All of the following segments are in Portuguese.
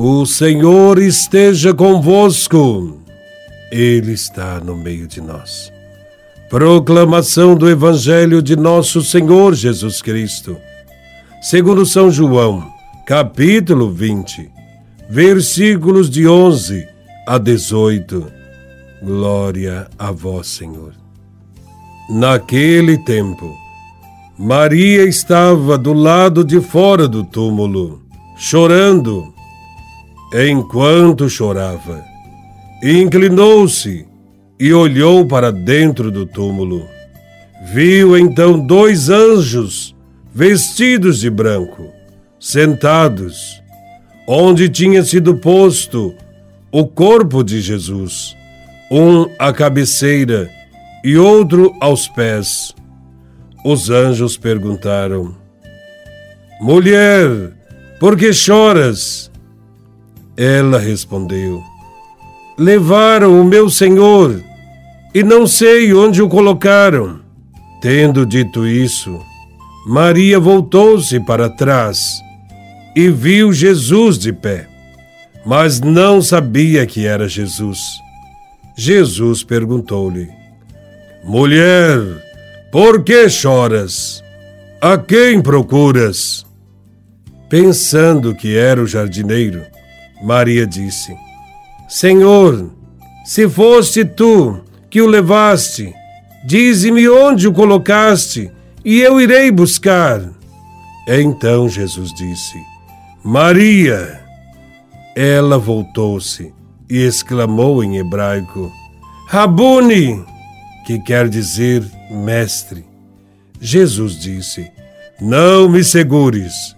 O Senhor esteja convosco, Ele está no meio de nós. Proclamação do Evangelho de Nosso Senhor Jesus Cristo, segundo São João, capítulo 20, versículos de 11 a 18. Glória a Vós, Senhor. Naquele tempo, Maria estava do lado de fora do túmulo, chorando enquanto chorava. Inclinou-se e olhou para dentro do túmulo. Viu então dois anjos vestidos de branco, sentados, onde tinha sido posto o corpo de Jesus, um à cabeceira e outro aos pés. Os anjos perguntaram: Mulher, por que choras? Ela respondeu: Levaram o meu senhor e não sei onde o colocaram. Tendo dito isso, Maria voltou-se para trás e viu Jesus de pé, mas não sabia que era Jesus. Jesus perguntou-lhe: Mulher, por que choras? A quem procuras? Pensando que era o jardineiro, Maria disse: Senhor, se foste tu que o levaste, dize-me onde o colocaste, e eu irei buscar. Então Jesus disse: Maria. Ela voltou-se e exclamou em hebraico: Rabuni, que quer dizer mestre. Jesus disse: Não me segures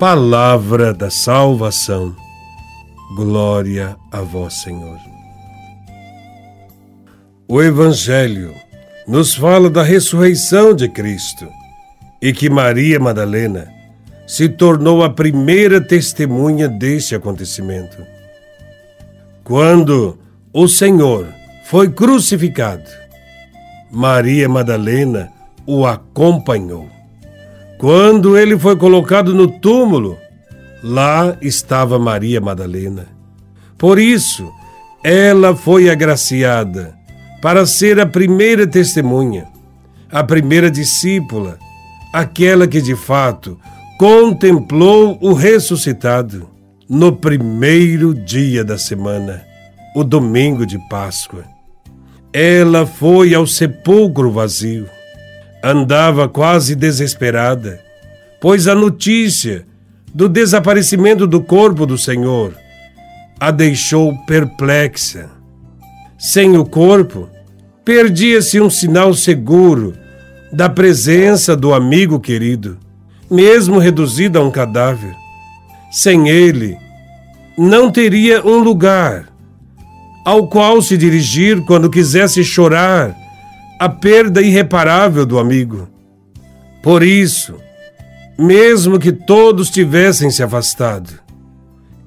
Palavra da salvação. Glória a vós, Senhor. O Evangelho nos fala da ressurreição de Cristo e que Maria Madalena se tornou a primeira testemunha deste acontecimento. Quando o Senhor foi crucificado, Maria Madalena o acompanhou. Quando ele foi colocado no túmulo, lá estava Maria Madalena. Por isso, ela foi agraciada para ser a primeira testemunha, a primeira discípula, aquela que de fato contemplou o ressuscitado no primeiro dia da semana, o domingo de Páscoa. Ela foi ao sepulcro vazio andava quase desesperada, pois a notícia do desaparecimento do corpo do Senhor a deixou perplexa. Sem o corpo, perdia-se um sinal seguro da presença do amigo querido, mesmo reduzido a um cadáver. Sem ele, não teria um lugar ao qual se dirigir quando quisesse chorar a perda irreparável do amigo. Por isso, mesmo que todos tivessem se afastado,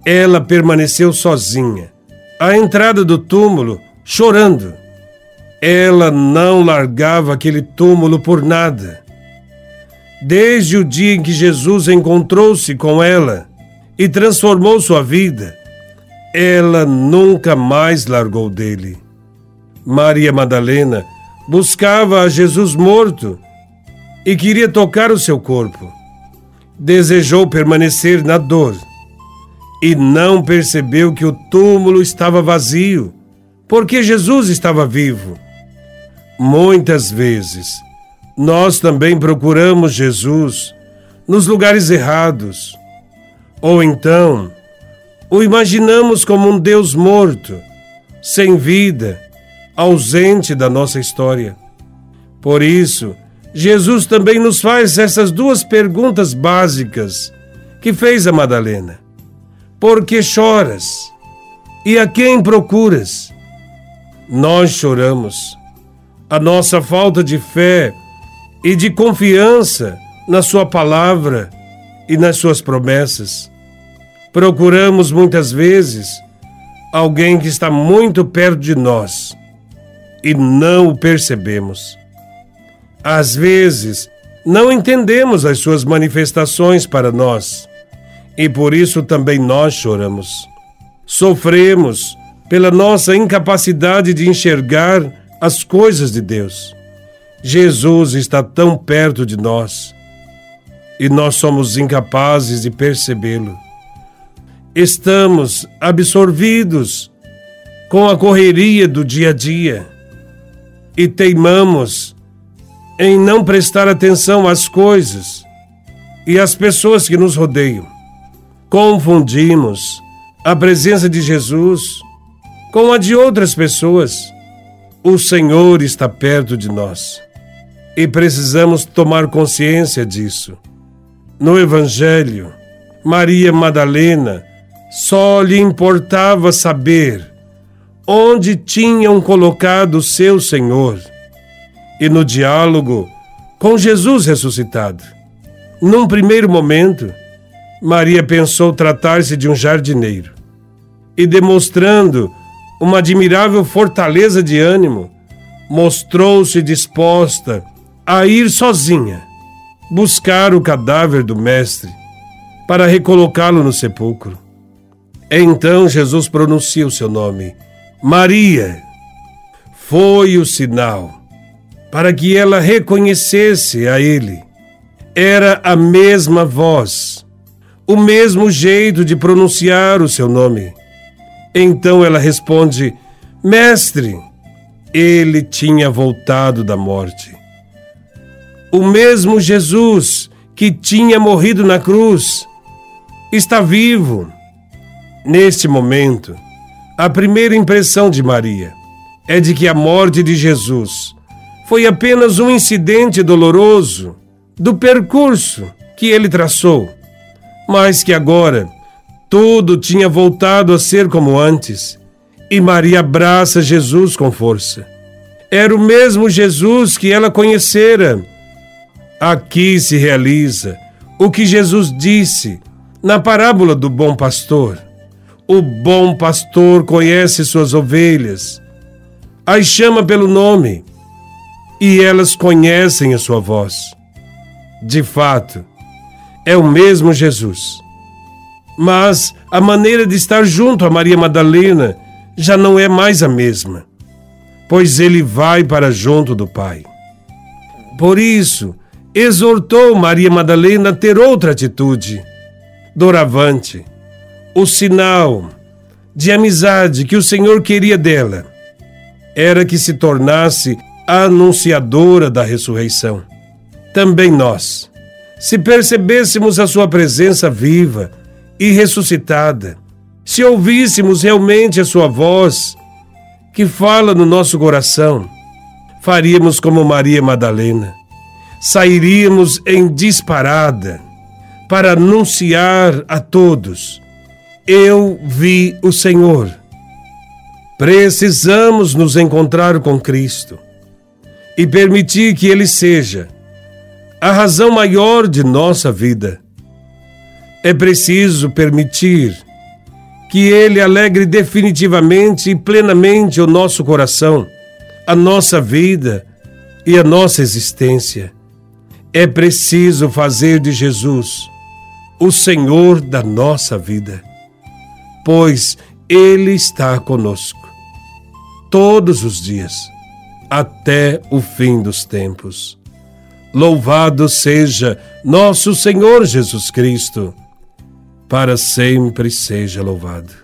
ela permaneceu sozinha, à entrada do túmulo, chorando. Ela não largava aquele túmulo por nada. Desde o dia em que Jesus encontrou-se com ela e transformou sua vida, ela nunca mais largou dele. Maria Madalena buscava a Jesus morto e queria tocar o seu corpo. Desejou permanecer na dor e não percebeu que o túmulo estava vazio, porque Jesus estava vivo. Muitas vezes, nós também procuramos Jesus nos lugares errados, ou então o imaginamos como um Deus morto, sem vida ausente da nossa história. Por isso, Jesus também nos faz essas duas perguntas básicas que fez a Madalena: Por que choras? E a quem procuras? Nós choramos. A nossa falta de fé e de confiança na Sua palavra e nas Suas promessas. Procuramos muitas vezes alguém que está muito perto de nós e não o percebemos. Às vezes, não entendemos as suas manifestações para nós e por isso também nós choramos. Sofremos pela nossa incapacidade de enxergar as coisas de Deus. Jesus está tão perto de nós e nós somos incapazes de percebê-lo. Estamos absorvidos com a correria do dia a dia e teimamos em não prestar atenção às coisas e às pessoas que nos rodeiam. Confundimos a presença de Jesus com a de outras pessoas. O Senhor está perto de nós e precisamos tomar consciência disso. No Evangelho, Maria Madalena só lhe importava saber onde tinham colocado seu Senhor e no diálogo com Jesus ressuscitado. Num primeiro momento, Maria pensou tratar-se de um jardineiro e, demonstrando uma admirável fortaleza de ânimo, mostrou-se disposta a ir sozinha buscar o cadáver do Mestre para recolocá-lo no sepulcro. Então Jesus pronuncia o seu nome, Maria. Foi o sinal para que ela reconhecesse a ele. Era a mesma voz, o mesmo jeito de pronunciar o seu nome. Então ela responde: Mestre, ele tinha voltado da morte. O mesmo Jesus que tinha morrido na cruz está vivo. Neste momento, a primeira impressão de Maria é de que a morte de Jesus foi apenas um incidente doloroso do percurso que ele traçou, mas que agora tudo tinha voltado a ser como antes e Maria abraça Jesus com força. Era o mesmo Jesus que ela conhecera. Aqui se realiza o que Jesus disse na parábola do bom pastor. O bom pastor conhece suas ovelhas, as chama pelo nome e elas conhecem a sua voz. De fato, é o mesmo Jesus. Mas a maneira de estar junto a Maria Madalena já não é mais a mesma, pois ele vai para junto do Pai. Por isso, exortou Maria Madalena a ter outra atitude, doravante, o sinal de amizade que o Senhor queria dela era que se tornasse anunciadora da ressurreição. Também nós, se percebêssemos a Sua presença viva e ressuscitada, se ouvíssemos realmente a Sua voz, que fala no nosso coração, faríamos como Maria Madalena. Sairíamos em disparada para anunciar a todos: Eu vi o Senhor. Precisamos nos encontrar com Cristo e permitir que Ele seja a razão maior de nossa vida. É preciso permitir que Ele alegre definitivamente e plenamente o nosso coração, a nossa vida e a nossa existência. É preciso fazer de Jesus o Senhor da nossa vida, pois Ele está conosco todos os dias até o fim dos tempos. Louvado seja nosso Senhor Jesus Cristo, para sempre seja louvado.